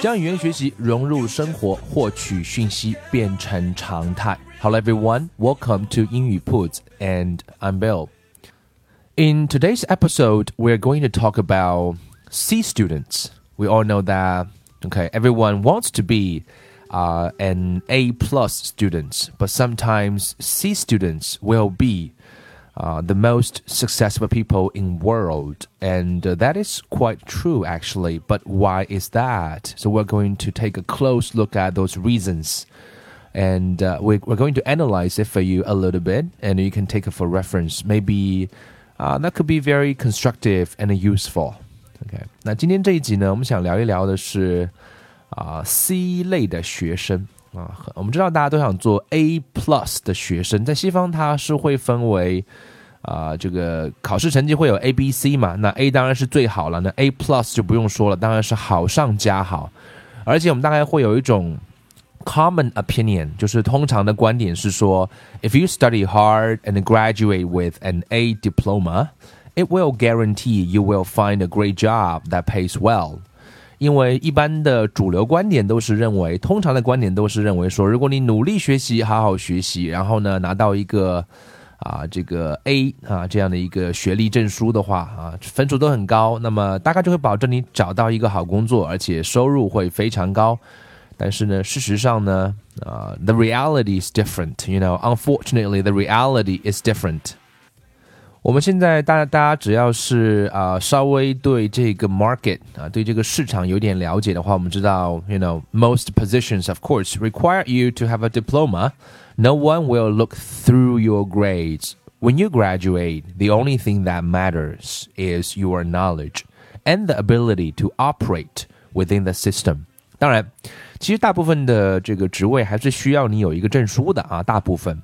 将语言学习融入生活，获取讯息变成常态。Hello everyone, welcome to 英语 Put, and I'm Bill. In today's episode, we're going to talk about C students. We all know that okay, everyone wants to be uh, an A plus student, but sometimes C students will be uh, the most successful people in world and uh, that is quite true actually but why is that so we're going to take a close look at those reasons and uh, we, we're going to analyze it for you a little bit and you can take it for reference maybe uh, that could be very constructive and useful OK 那今天这一集呢我们想聊一聊的是 啊 C 类的学生啊，我们知道大家都想做 A plus 的学生，在西方它是会分为啊，这个考试成绩会有 A、B、C 嘛？那 A 当然是最好了，那 A plus 就不用说了，当然是好上加好。而且我们大概会有一种 common opinion，就是通常的观点是说，if you study hard and graduate with an A diploma，it will guarantee you will find a great job that pays well。因为一般的主流观点都是认为，通常的观点都是认为说，如果你努力学习，好好学习，然后呢拿到一个啊这个 A 啊这样的一个学历证书的话啊，分数都很高，那么大概就会保证你找到一个好工作，而且收入会非常高。但是呢，事实上呢，啊，the reality is different，you know，unfortunately the reality is different。我们现在大大家只要是啊稍微对这个 market 啊对这个市场有点了解的话，我们知道，you know most positions of course require you to have a diploma. No one will look through your grades. When you graduate, the only thing that matters is your knowledge and the ability to operate within the system. 当然，其实大部分的这个职位还是需要你有一个证书的啊，大部分。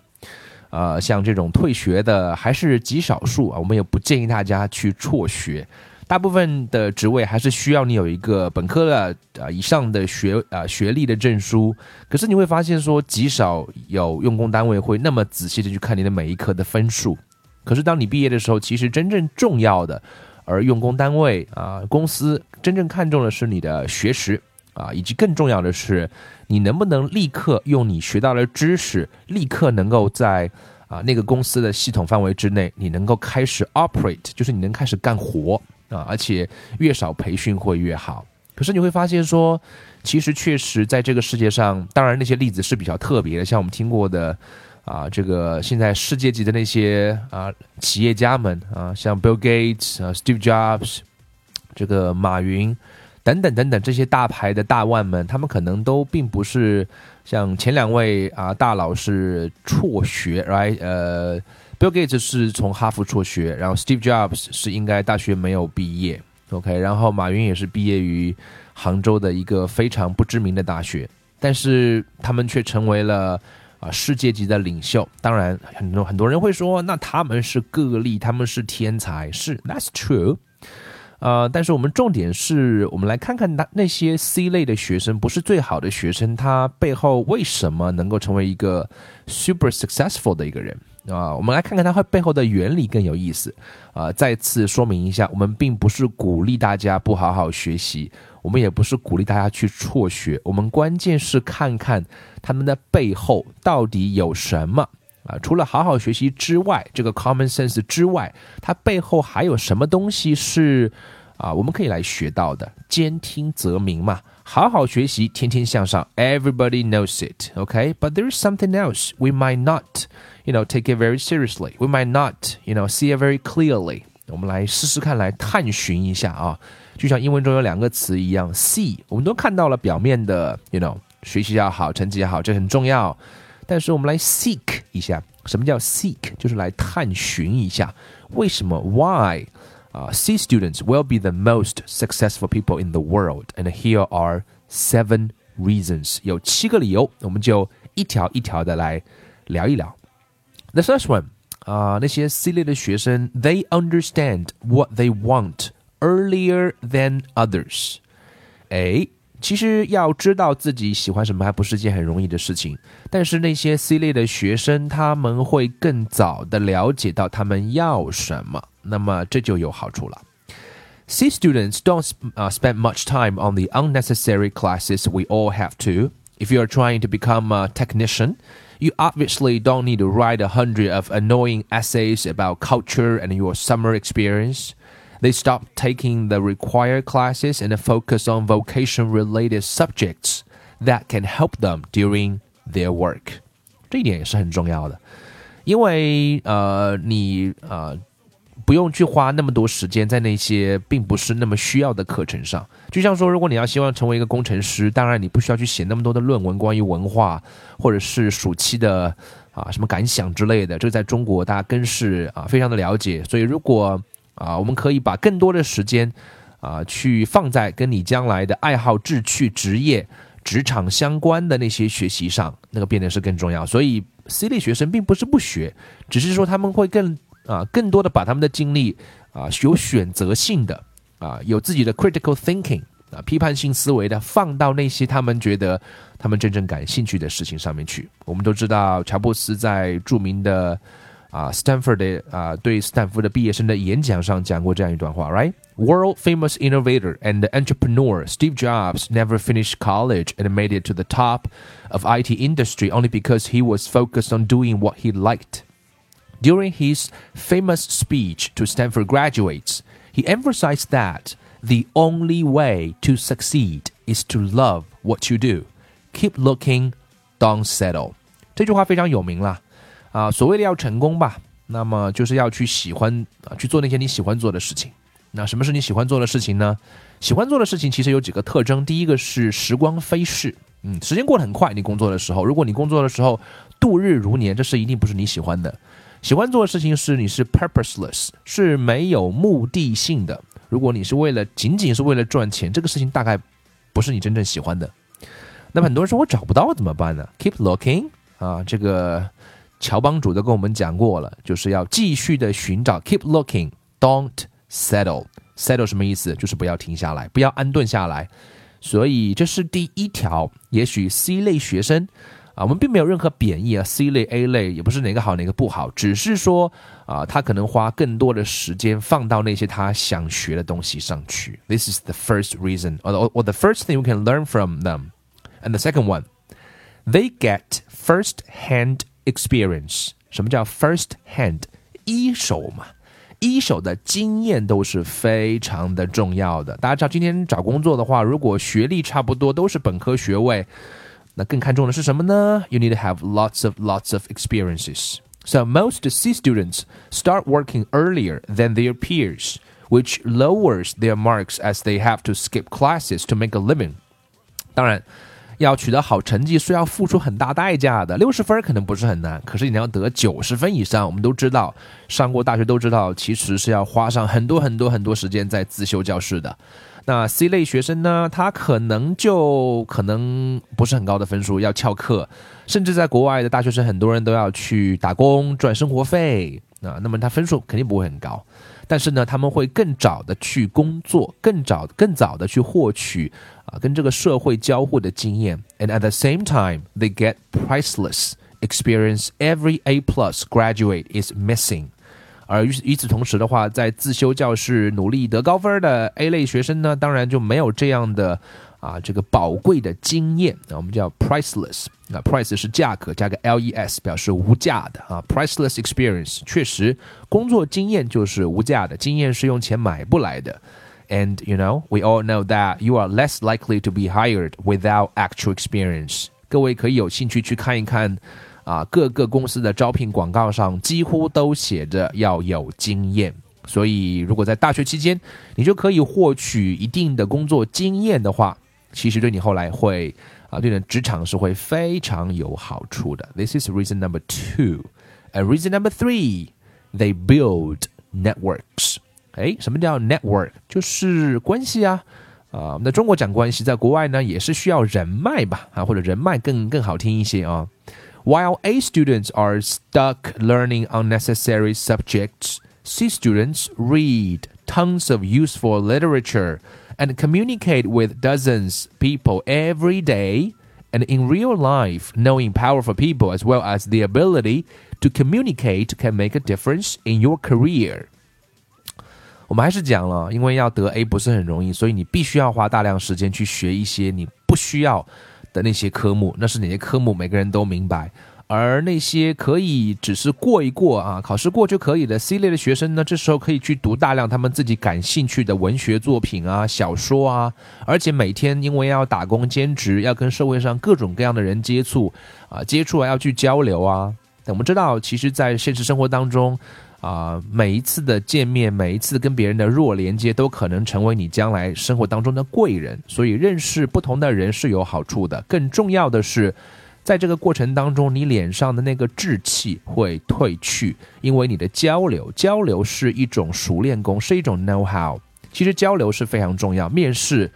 呃，像这种退学的还是极少数啊，我们也不建议大家去辍学。大部分的职位还是需要你有一个本科的啊以上的学啊学历的证书。可是你会发现说，极少有用工单位会那么仔细的去看你的每一科的分数。可是当你毕业的时候，其实真正重要的，而用工单位啊公司真正看重的是你的学识。啊，以及更重要的是，你能不能立刻用你学到的知识，立刻能够在啊那个公司的系统范围之内，你能够开始 operate，就是你能开始干活啊，而且越少培训会越好。可是你会发现说，其实确实在这个世界上，当然那些例子是比较特别的，像我们听过的啊，这个现在世界级的那些啊企业家们啊，像 Bill Gates 啊，Steve Jobs，这个马云。等等等等，这些大牌的大腕们，他们可能都并不是像前两位啊大佬是辍学，right？呃，Bill Gates 是从哈佛辍学，然后 Steve Jobs 是应该大学没有毕业，OK？然后马云也是毕业于杭州的一个非常不知名的大学，但是他们却成为了啊世界级的领袖。当然，很多很多人会说，那他们是个例，他们是天才，是 That's true。呃，但是我们重点是我们来看看那那些 C 类的学生不是最好的学生，他背后为什么能够成为一个 super successful 的一个人啊？我们来看看他背后的原理更有意思啊！再次说明一下，我们并不是鼓励大家不好好学习，我们也不是鼓励大家去辍学，我们关键是看看他们的背后到底有什么。啊，除了好好学习之外，这个 common sense 之外，它背后还有什么东西是啊，我们可以来学到的？兼听则明嘛，好好学习，天天向上，everybody knows it，OK？But there is something else we might not，you know，take it very seriously，we might not，you know，see it very clearly。我们来试试看，来探寻一下啊，就像英文中有两个词一样，see，我们都看到了表面的，you know。学习要好，成绩要好，这很重要。但是我们来 seek 一下，什么叫 seek？就是来探寻一下，为什么？Why？啊、uh,，C students will be the most successful people in the world, and here are seven reasons. 有七个理由，我们就一条一条的来聊一聊。The first one 啊、uh,，那些 C 类的学生，they understand what they want earlier than others。哎， 其实要知道自己喜欢什么还不是件很容易的事情，但是那些 C 类的学生，他们会更早的了解到他们要什么，那么这就有好处了。C students don't uh, spend much time on the unnecessary classes we all have to. If you are trying to become a technician, you obviously don't need to write a hundred of annoying essays about culture and your summer experience. They stop taking the required classes and focus on vocation related subjects that can help them during their work. 这一点也是很重要的，因为呃，你呃不用去花那么多时间在那些并不是那么需要的课程上。就像说，如果你要希望成为一个工程师，当然你不需要去写那么多的论文，关于文化或者是暑期的啊什么感想之类的，这个在中国大家更是啊非常的了解。所以如果啊我们可以把更多的时间啊去放在跟你将来的爱好、志趣、职业、职场相关的那些学习上，那个变得是更重要。所以 C 类学生并不是不学，只是说他们会更。啊，更多的把他们的精力啊，有选择性的啊，有自己的 critical thinking 啊，批判性思维的放到那些他们觉得他们真正感兴趣的事情上面去。我们都知道，乔布斯在著名的啊 Stanford 的啊对斯坦福的毕业生的演讲上讲过这样一段话，right？World famous innovator and entrepreneur Steve Jobs never finished college and made it to the top of IT industry only because he was focused on doing what he liked. During his famous speech to Stanford graduates, he emphasized that the only way to succeed is to love what you do. Keep looking, don't settle. 这句话非常有名了 啊！所谓的要成功吧，那么就是要去喜欢啊，去做那些你喜欢做的事情。那什么是你喜欢做的事情呢？喜欢做的事情其实有几个特征。第一个是时光飞逝，嗯，时间过得很快。你工作的时候，如果你工作的时候度日如年，这是一定不是你喜欢的。喜欢做的事情是你是 purposeless，是没有目的性的。如果你是为了仅仅是为了赚钱，这个事情大概不是你真正喜欢的。那么很多人说我找不到怎么办呢？Keep looking 啊，这个乔帮主都跟我们讲过了，就是要继续的寻找。Keep looking，don't settle。settle 什么意思？就是不要停下来，不要安顿下来。所以这是第一条。也许 C 类学生。啊，我们并没有任何贬义啊，C 类、A 类也不是哪个好哪个不好，只是说啊，他可能花更多的时间放到那些他想学的东西上去。This is the first reason, or, or the first thing we can learn from them. And the second one, they get first-hand experience. 什么叫 first-hand？一手嘛，一手的经验都是非常的重要的。大家知道，今天找工作的话，如果学历差不多，都是本科学位。那更看重的是什么呢？You need to have lots of lots of experiences. So most C students start working earlier than their peers, which lowers their marks as they have to skip classes to make a living. 当然， 要取得好成绩是要付出很大代价的。六十分可能不是很难，可是你要得九十分以上，我们都知道，上过大学都知道，其实是要花上很多很多很多时间在自修教室的。那 C 类学生呢？他可能就可能不是很高的分数，要翘课，甚至在国外的大学生，很多人都要去打工赚生活费啊。那么他分数肯定不会很高，但是呢，他们会更早的去工作，更早、更早的去获取啊跟这个社会交互的经验。And at the same time, they get priceless experience every A plus graduate is missing. 而与与此同时的话，在自修教室努力得高分的 A 类学生呢，当然就没有这样的啊这个宝贵的经验啊，我们叫 priceless 啊，price 是价格加个 l e s 表示无价的啊，priceless experience 确实工作经验就是无价的，经验是用钱买不来的。And you know, we all know that you are less likely to be hired without actual experience。各位可以有兴趣去看一看。啊，各个公司的招聘广告上几乎都写着要有经验，所以如果在大学期间你就可以获取一定的工作经验的话，其实对你后来会啊，对你的职场是会非常有好处的。This is reason number two. And reason number three, they build networks. 哎，什么叫 network？就是关系啊。啊，那中国讲关系，在国外呢也是需要人脉吧？啊，或者人脉更更好听一些啊。While A students are stuck learning unnecessary subjects, C students read tons of useful literature and communicate with dozens people every day. And in real life, knowing powerful people as well as the ability to communicate can make a difference in your career. 我们还是讲了，因为要得 A 不是很容易，所以你必须要花大量时间去学一些你不需要的那些科目。那是哪些科目？每个人都明白。 而那些可以只是过一过啊，考试过就可以的 C 类的学生呢，这时候可以去读大量他们自己感兴趣的文学作品啊、小说啊。而且每天因为要打工兼职，要跟社会上各种各样的人接触啊，接触啊要去交流啊。我们知道，其实，在现实生活当中。啊，每一次的见面，每一次跟别人的弱连接，都可能成为你将来生活当中的贵人。所以，认识不同的人是有好处的。更重要的是，在这个过程当中，你脸上的那个稚气会褪去，因为你的交流，交流是一种熟练工，是一种 know how。其实交流是非常重要。面试。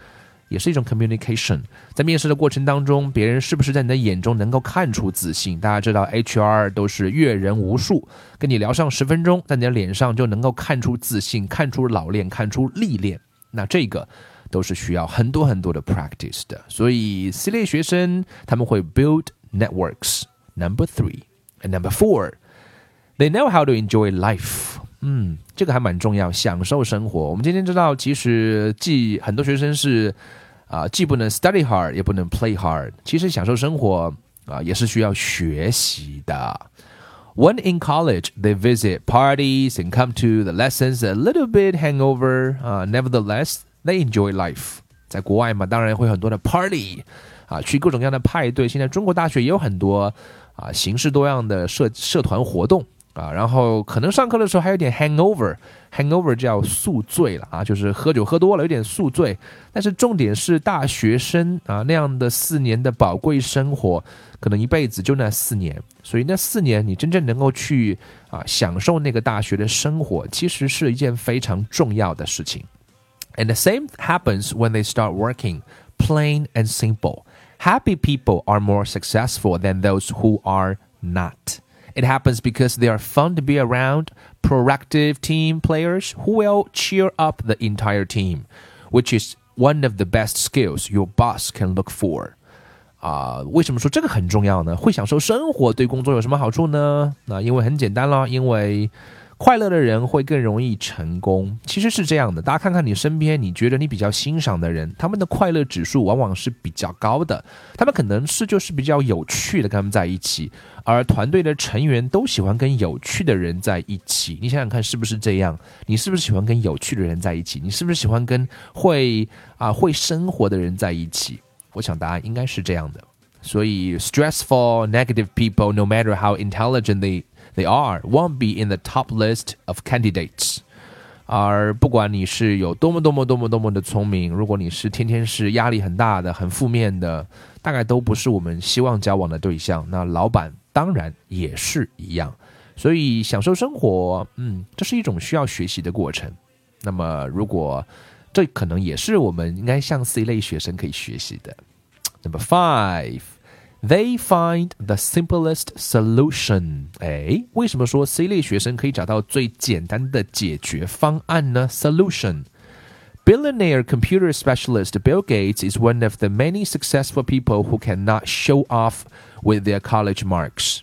也是一种 communication，在面试的过程当中，别人是不是在你的眼中能够看出自信？大家知道 HR 都是阅人无数，跟你聊上十分钟，在你的脸上就能够看出自信，看出老练，看出历练。那这个都是需要很多很多的 practice 的。所以 C 类学生他们会 build networks。Number three and number four, they know how to enjoy life。嗯，这个还蛮重要，享受生活。我们今天知道，其实既很多学生是。啊，既不能 study hard，也不能 play hard。其实享受生活啊，也是需要学习的。When in college, they visit parties and come to the lessons a little bit hangover. 啊，nevertheless, they enjoy life. 在国外嘛，当然会很多的 party 啊，去各种各样的派对。现在中国大学也有很多啊，形式多样的社社团活动。啊，然后可能上课的时候还有点 hangover，hangover 叫宿醉了啊，就是喝酒喝多了有点宿醉。但是重点是大学生啊那样的四年的宝贵生活，可能一辈子就那四年，所以那四年你真正能够去啊享受那个大学的生活，其实是一件非常重要的事情。And the same happens when they start working, plain and simple. Happy people are more successful than those who are not. It happens because they are fun to be around, proactive team players who will cheer up the entire team, which is one of the best skills your boss can look for. 啊，为什么说这个很重要呢？会享受生活对工作有什么好处呢？那因为很简单啦，因为 快乐的人会更容易成功，其实是这样的。大家看看你身边，你觉得你比较欣赏的人，他们的快乐指数往往是比较高的。他们可能是就是比较有趣的，跟他们在一起，而团队的成员都喜欢跟有趣的人在一起。你想想看，是不是这样？你是不是喜欢跟有趣的人在一起？你是不是喜欢跟会啊会生活的人在一起？我想答案应该是这样的。所以，stressful, negative people, no matter how intelligent they they are won't be in the top list of candidates。而不管你是有多么多么多么多么的聪明，如果你是天天是压力很大的、很负面的，大概都不是我们希望交往的对象。那老板当然也是一样。所以享受生活，嗯，这是一种需要学习的过程。那么，如果这可能也是我们应该向 C 类学生可以学习的。Number five。 They find the simplest solution。哎，为什么说 C 类学生可以找到最简单的解决方案呢？Solution。Billionaire computer specialist Bill Gates is one of the many successful people who cannot show off with their college marks。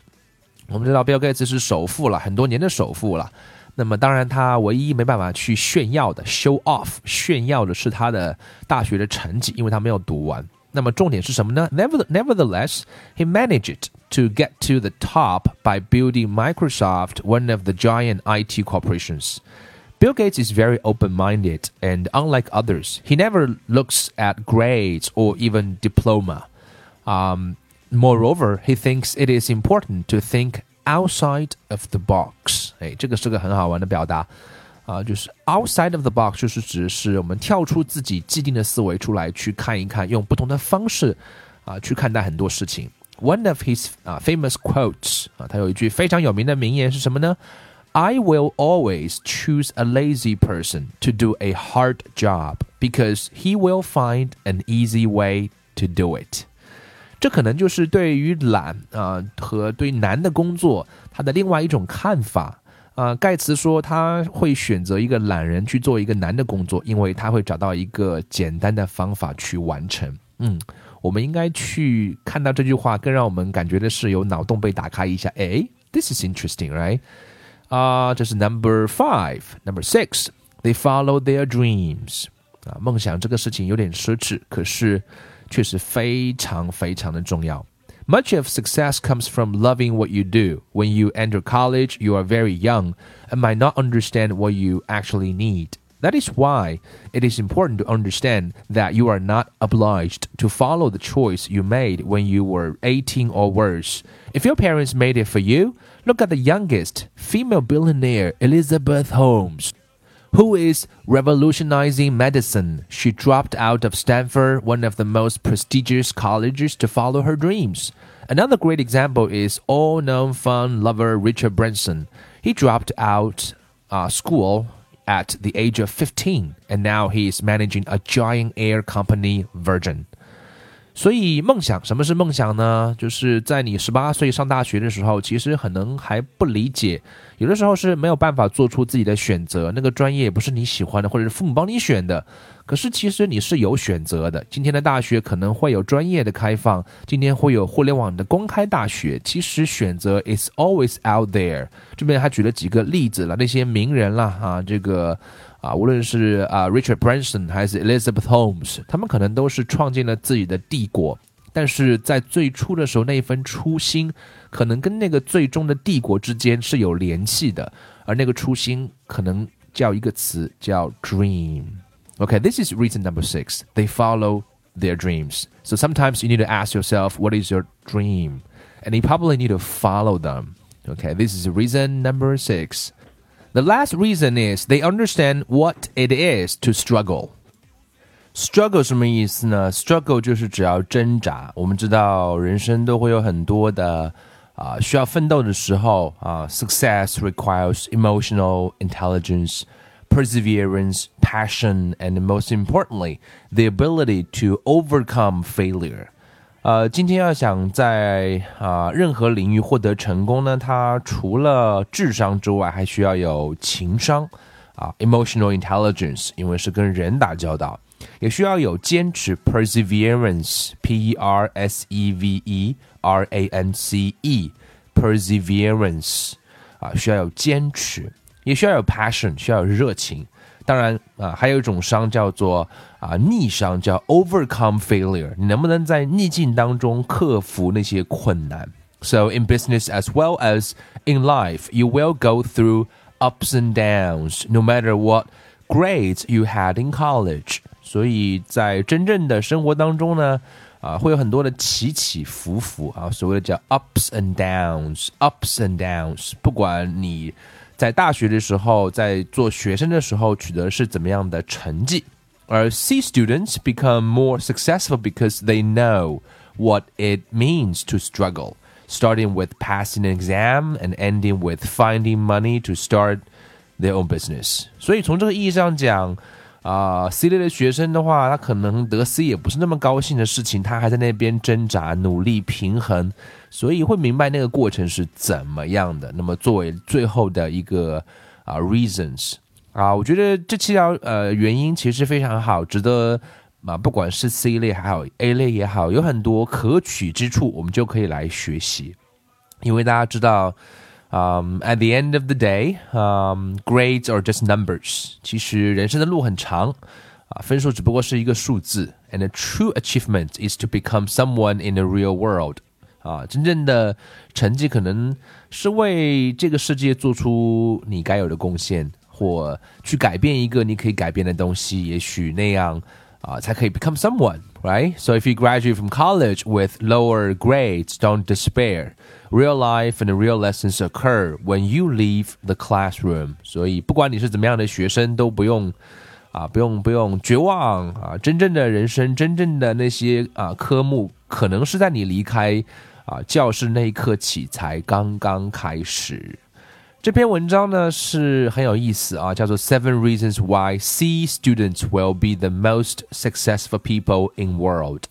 我们知道 Bill Gates 是首富了，很多年的首富了。那么当然，他唯一没办法去炫耀的 show off 炫耀的是他的大学的成绩，因为他没有读完。 那么重点是什么呢？Nevertheless, he managed to get to the top by building Microsoft, one of the giant IT corporations. Bill Gates is very open minded, and unlike others, he never looks at grades or even diploma. Um, moreover, he thinks it is important to think outside of the box. 哎，这个是个很好玩的表达。 啊，就是 outside of the box，就是指是我们跳出自己既定的思维出来去看一看，用不同的方式啊去看待很多事情。One of his 啊 famous quotes 啊，他有一句非常有名的名言是什么呢？I will always choose a lazy person to do a hard job because he will find an easy way to do it。这可能就是对于懒啊和对难的工作他的另外一种看法。啊，盖茨说他会选择一个懒人去做一个难的工作，因为他会找到一个简单的方法去完成。嗯，我们应该去看到这句话，更让我们感觉的是有脑洞被打开一下。哎，this is interesting，right？啊，这是 number five，number six，they follow their dreams。啊，梦想这个事情有点奢侈，可是确实非常非常的重要。Much of success comes from loving what you do. When you enter college, you are very young and might not understand what you actually need. That is why it is important to understand that you are not obliged to follow the choice you made when you were 18 or worse. If your parents made it for you, look at the youngest female billionaire, Elizabeth Holmes who is revolutionizing medicine. She dropped out of Stanford, one of the most prestigious colleges, to follow her dreams. Another great example is all known fun lover Richard Branson. He dropped out uh, school at the age of 15, and now he is managing a giant air company, Virgin. 所以梦想，什么是梦想呢？就是在你十八岁上大学的时候，其实可能还不理解，有的时候是没有办法做出自己的选择。那个专业也不是你喜欢的，或者是父母帮你选的。可是其实你是有选择的。今天的大学可能会有专业的开放，今天会有互联网的公开大学。其实选择 is always out there。这边还举了几个例子了，那些名人啦啊，这个。啊，无论是啊 Richard Branson 还是 Elizabeth Holmes，他们可能都是创建了自己的帝国，但是在最初的时候那一份初心，可能跟那个最终的帝国之间是有联系的，而那个初心可能叫一个词叫 dream。Okay, this is reason number six. They follow their dreams. So sometimes you need to ask yourself, what is your dream? And you probably need to follow them. Okay, this is reason number six. The last reason is they understand what it is to struggle. Struggle 什么意思呢？Struggle 就是只要挣扎。我们知道人生都会有很多的啊、呃、需要奋斗的时候啊、呃。Success requires emotional intelligence, perseverance, passion, and most importantly, the ability to overcome failure. 呃，今天要想在啊任何领域获得成功呢，它除了智商之外，还需要有情商啊，emotional intelligence，因为是跟人打交道，也需要有坚持，perseverance，p e r s e v e r a n c e，perseverance，啊，需要有坚持，也需要有 passion，需要有热情。当然啊，还有一种伤叫做啊逆商，叫 overcome failure。你能不能在逆境当中克服那些困难？So in business as well as in life, you will go through ups and downs, no matter what grades you had in college。所以在真正的生活当中呢，啊，会有很多的起起伏伏啊，所谓的叫 ups and downs，ups and downs。不管你。 在大学的时候，在做学生的时候取得是怎么样的成绩？而 C students become more successful because they know what it means to struggle, starting with passing an exam and ending with finding money to start their own business. 所以从这个意义上讲。啊，C 类的学生的话，他可能得 C 也不是那么高兴的事情，他还在那边挣扎、努力、平衡，所以会明白那个过程是怎么样的。那么作为最后的一个啊 reasons 啊，我觉得这七条呃原因其实非常好，值得啊，不管是 C 类还好 A 类也好，有很多可取之处，我们就可以来学习，因为大家知道。Um, at the end of the day, um, grades are just numbers. 其实人生的路很长，啊，分数只不过是一个数字。And a true achievement is to become someone in the real world. 啊，真正的成绩可能是为这个世界做出你该有的贡献，或去改变一个你可以改变的东西。也许那样。啊，才可以 become someone, right? So if you graduate from college with lower grades, don't despair. Real life and real lessons occur when you leave the classroom. 所以不管你是怎么样的学生，都不用啊，不用不用绝望啊！真正的人生，真正的那些啊科目，可能是在你离开啊教室那一刻起才刚刚开始。这篇文章呢是很有意思啊，叫做 Seven Reasons Why C Students Will Be the Most Successful People in World。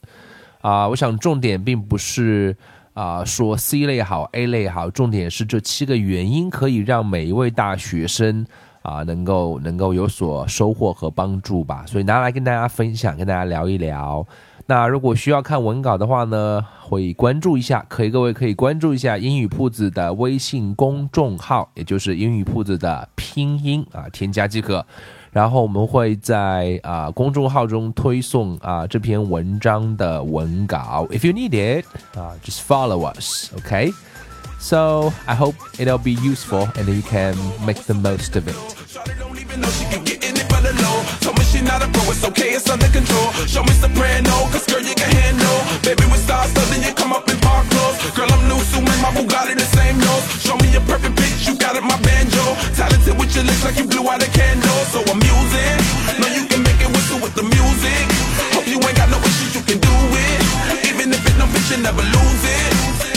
啊，我想重点并不是啊说 C 类好 A 类好，重点是这七个原因可以让每一位大学生啊能够能够有所收获和帮助吧，所以拿来跟大家分享，跟大家聊一聊。那如果需要看文稿的话呢，会关注一下，可以各位可以关注一下英语铺子的微信公众号，也就是英语铺子的拼音啊，添加即可。然后我们会在啊公众号中推送啊这篇文章的文稿。If you need it, 啊，just follow us, okay? So I hope it'll be useful and you can make the most of it. she not a pro, it's okay, it's under control. Show me soprano, cause girl, you can handle. Baby, with stars, so then you come up in park clothes. Girl, I'm new, so my Bugatti the same nose. Show me a perfect pitch, you got it, my banjo. Talented with your lips like you blew out a candle. So I'm using, know you can make it whistle with the music. Hope you ain't got no issues, you can do it. Even if it's no bitch, you never lose it.